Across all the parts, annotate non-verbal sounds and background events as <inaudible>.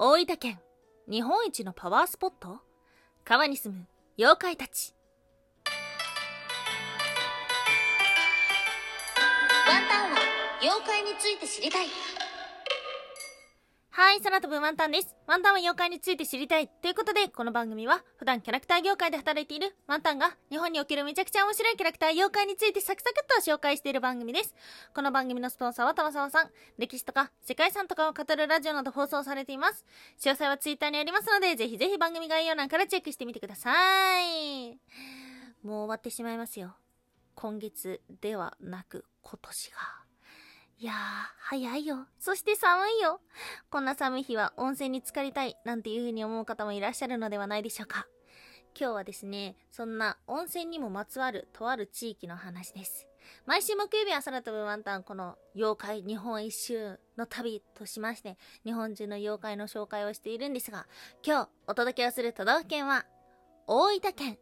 大分県日本一のパワースポット？川に住む妖怪たち。ワンタンは妖怪について知りたい。はい、空飛ぶワンタンです。ワンタンは妖怪について知りたい。ということで、この番組は、普段キャラクター業界で働いているワンタンが、日本におけるめちゃくちゃ面白いキャラクター妖怪についてサクサクっと紹介している番組です。この番組のスポンサーは玉沢さん。歴史とか、世界遺産とかを語るラジオなど放送されています。詳細はツイッターにありますので、ぜひぜひ番組概要欄からチェックしてみてください。もう終わってしまいますよ。今月ではなく、今年が。いやー、早いよ。そして寒いよ。こんな寒い日は温泉に浸かりたいなんていう風に思う方もいらっしゃるのではないでしょうか。今日はですね、そんな温泉にもまつわるとある地域の話です。毎週木曜日は空飛ぶワンタンこの妖怪日本一周の旅としまして、日本中の妖怪の紹介をしているんですが、今日お届けをする都道府県は、大分県。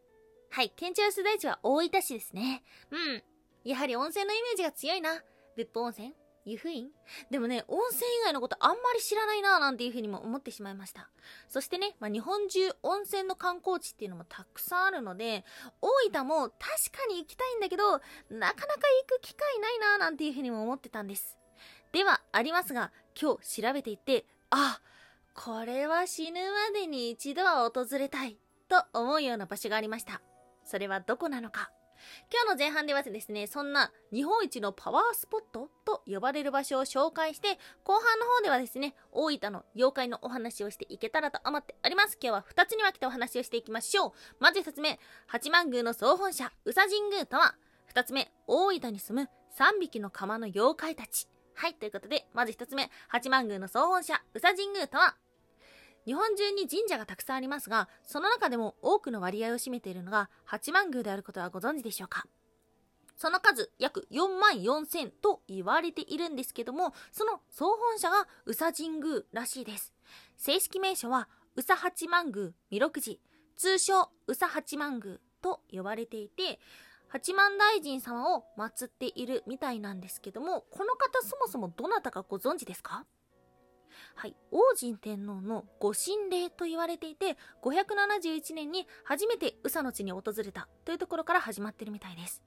はい、県庁所在地は大分市ですね。うん。やはり温泉のイメージが強いな。別府温泉湯布院でもね、温泉以外のことあんまり知らないなぁなんていうふうにも思ってしまいました。そしてね、まあ、日本中温泉の観光地っていうのもたくさんあるので、大分も確かに行きたいんだけど、なかなか行く機会ないなぁなんていうふうにも思ってたんです。ではありますが、今日調べていって、あ、これは死ぬまでに一度は訪れたいと思うような場所がありました。それはどこなのか？今日の前半ではですね、そんな日本一のパワースポットと呼ばれる場所を紹介して、後半の方ではですね、大分の妖怪のお話をしていけたらと思っております。今日は2つに分けてお話をしていきましょう。まず1つ目、八幡宮の総本社、宇佐神宮とは、2つ目、大分に住む3匹の釜の妖怪たち。はい、ということで、まず1つ目、八幡宮の総本社、宇佐神宮とは、日本中に神社がたくさんありますが、その中でも多くの割合を占めているのが八幡宮であることはご存知でしょうか？その数約4万4千と言われているんですけども、その総本社が宇佐神宮らしいです。正式名称は宇佐八幡宮弥勒寺、通称宇佐八幡宮と呼ばれていて、八幡大臣様を祀っているみたいなんですけども、この方そもそもどなたかご存知ですか？はい、王神天皇のご神霊と言われていて571年に初めて宇佐の地に訪れたというところから始まってるみたいです。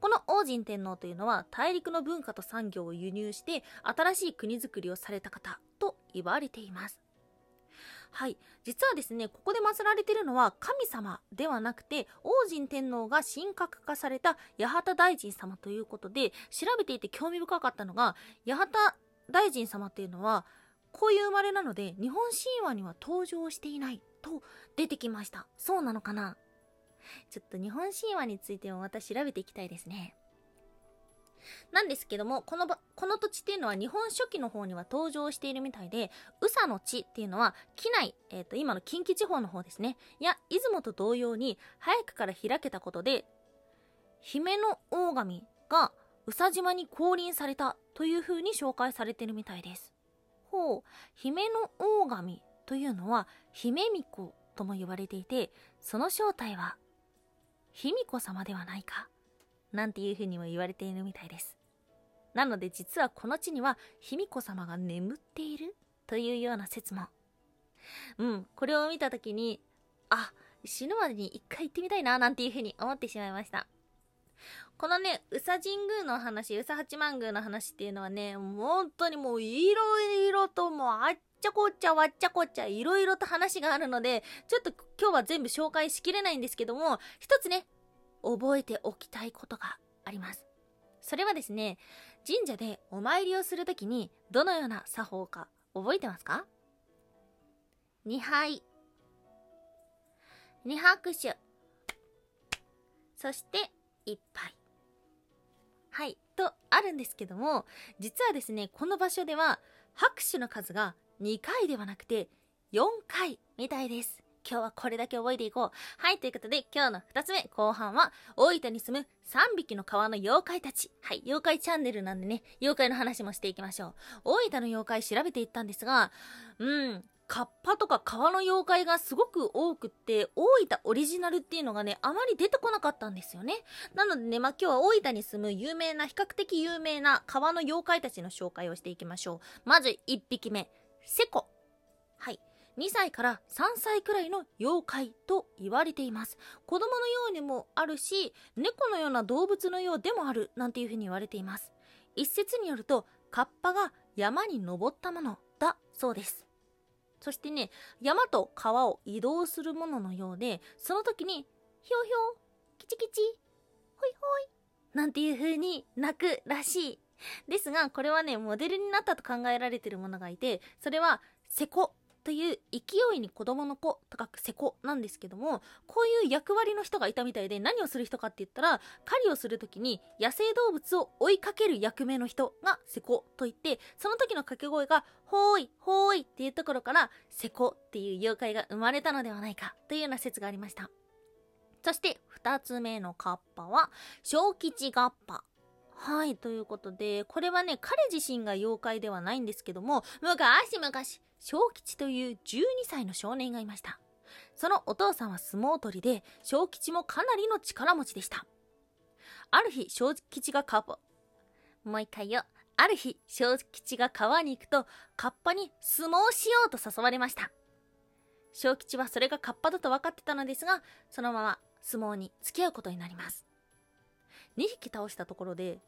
この王神天皇というのは大陸の文化と産業を輸入して新しい国づくりをされた方と言われています。はい。実はですねここで祀られているのは神様ではなくて王神天皇が神格化された八幡大臣様ということで調べていて興味深かったのが八幡大臣様っていうのはこういう生まれなので日本神話には登場していないと出てきました。そうなのかな？ちょっと日本神話についてもまた調べていきたいですね。なんですけどもこのばこの土地っていうのは日本書紀の方には登場しているみたいで宇佐の地っていうのは機内、えー、と今の近畿地方の方ですね。や出雲と同様に早くから開けたことで姫の大神が宇佐島に降臨されたという風に紹介されてるみたいです。方姫の大神というのは姫巫女とも呼ばれていてその正体は卑弥呼様ではないかなんていうふうにも言われているみたいです。なので実はこの地には卑弥呼様が眠っているというような説も。うんこれを見た時にあ死ぬまでに一回行ってみたいななんていうふうに思ってしまいました。このね、宇佐神宮の話、宇佐八幡宮の話っていうのはね、本当にもういろいろともうあっちゃこっちゃわっちゃこっちゃいろいろと話があるので、ちょっと今日は全部紹介しきれないんですけども、一つね、覚えておきたいことがあります。それはですね、神社でお参りをするときにどのような作法か覚えてますか ?2 杯。2拍手。そして1杯。はい、とあるんですけども実はですねこの場所では拍手の数が2回ではなくて4回みたいです。今日はこれだけ覚えていこう。はいということで今日の2つ目後半は大分に住む3匹の川の妖怪たち。はい妖怪チャンネルなんでね妖怪の話もしていきましょう。大分の妖怪調べていったんですがうんカッパとか川の妖怪がすごく多くって大分オリジナルっていうのがねあまり出てこなかったんですよねなのでねまあ今日は大分に住む有名な比較的有名な川の妖怪たちの紹介をしていきましょうまず1匹目セコはい。2歳から3歳くらいの妖怪と言われています。子供のようにもあるし、猫のような動物のようでもあるなんていうふうに言われています。一説によると、カッパが山に登ったものだそうです。そしてね、山と川を移動するもののようで、その時に、ひょうひょう、きちきち、ほいほい、なんていう風に鳴くらしい。ですが、これはね、モデルになったと考えられてるものがいて、それは、セコという勢いに子供の子と書くセコなんですけども、こういう役割の人がいたみたいで何をする人かって言ったら、狩りをするときに野生動物を追いかける役目の人がセコと言って、その時の掛け声が、ほーい、ほーいっていうところから、セコっていう妖怪が生まれたのではないかというような説がありました。そして、二つ目のカッパは、小吉ガッパ。はい、ということで、これはね、彼自身が妖怪ではないんですけども、昔々、小吉という12歳の少年がいました。そのお父さんは相撲取りで、小吉もかなりの力持ちでした。ある日、小吉がカッパ、もう一回よ。ある日、小吉が川に行くと、カッパに相撲しようと誘われました。小吉はそれがカッパだと分かってたのですが、そのまま相撲に付き合うことになります。2匹倒したところで、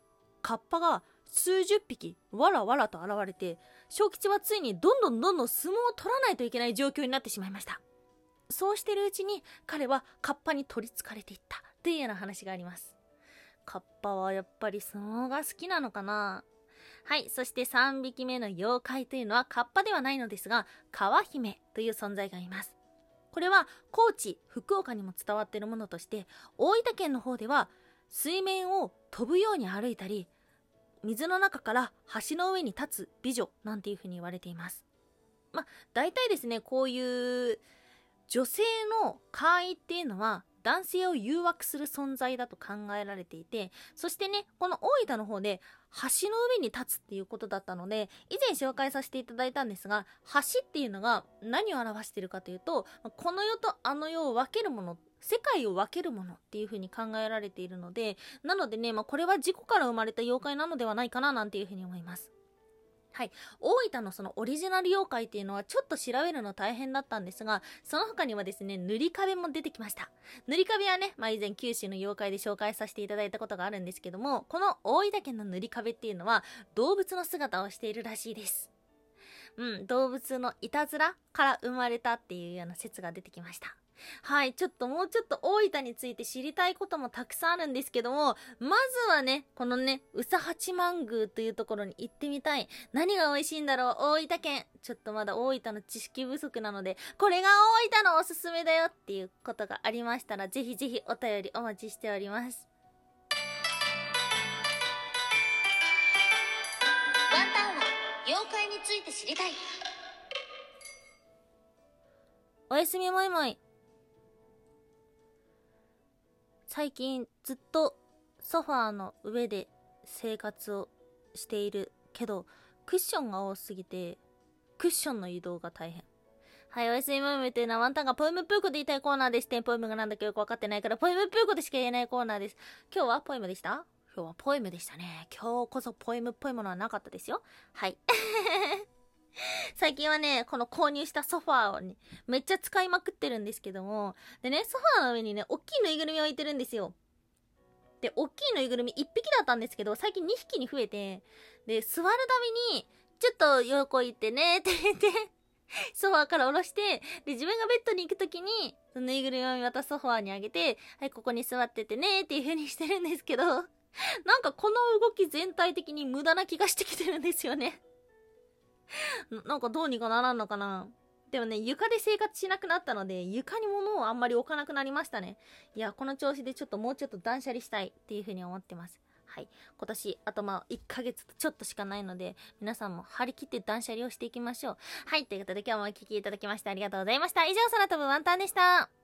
カッパが数十匹わらわらと現れて、小吉はついにどんどんどんどん相撲を取らないといけない状況になってしまいました。そうしてるうちに彼はカッパに取り憑かれていったというような話があります。カッパはやっぱり相撲が好きなのかな？はい、そして3匹目の妖怪というのはカッパではないのですが、川姫という存在がいます。これは高知、福岡にも伝わっているものとして、大分県の方では水面を飛ぶように歩いたり、水の中から橋の上に立つ美女なんていうふうに言われています。まあ、大体ですね、こういう女性の怪異っていうのは男性を誘惑する存在だと考えられていて、そしてね、この大分の方で橋の上に立つっていうことだったので、以前紹介させていただいたんですが、橋っていうのが何を表しているかというと、この世とあの世を分けるもの、世界を分けるものっていう風に考えられているので、なのでね、まあ、これは事故から生まれた妖怪なのではないかななんていう風に思います。はい。大分のそのオリジナル妖怪っていうのはちょっと調べるの大変だったんですが、その他にはですね、塗り壁も出てきました。塗り壁はね、まあ以前九州の妖怪で紹介させていただいたことがあるんですけども、この大分県の塗り壁っていうのは動物の姿をしているらしいです。うん、動物のいたずらから生まれたっていうような説が出てきました。はい、ちょっともうちょっと大分について知りたいこともたくさんあるんですけども、まずはね、このね、宇佐八幡宮というところに行ってみたい。何が美味しいんだろう？大分県。ちょっとまだ大分の知識不足なので、これが大分のおすすめだよっていうことがありましたら、ぜひぜひお便りお待ちしております。ワンタンは妖怪について知りたいおやすみもいもい。最近ずっとソファーの上で生活をしているけど、クッションが多すぎて、クッションの移動が大変。はい、おやすみもいもいというのはワンタンがポエムプーコで言いたいコーナーです。ポエムがなんだかよくわかってないから、ポエムプーコでしか言えないコーナーです。今日はポエムでした？今日はポエムでしたね。今日こそポエムっぽいものはなかったですよ。はい。<laughs> 最近はね、この購入したソファーをね、めっちゃ使いまくってるんですけども、でね、ソファーの上にね、大きいぬいぐるみを置いてるんですよ。で、大きいぬいぐるみ1匹だったんですけど、最近2匹に増えて、で、座るたびに、ちょっと横行ってね <laughs> って言って、ソファーから下ろして、で、自分がベッドに行くときに、そのぬいぐるみをまたソファーにあげて、はい、ここに座っててねっていう風にしてるんですけど、なんかこの動き全体的に無駄な気がしてきてるんですよね。<laughs> なんかどうにかならんのかなでもね、床で生活しなくなったので、床に物をあんまり置かなくなりましたね。いや、この調子でちょっともうちょっと断捨離したいっていう風に思ってます。はい。今年、あとまあ、1ヶ月ちょっとしかないので、皆さんも張り切って断捨離をしていきましょう。はい。ということで今日もお聞きいただきましてありがとうございました。以上、空飛ぶワンタンでした。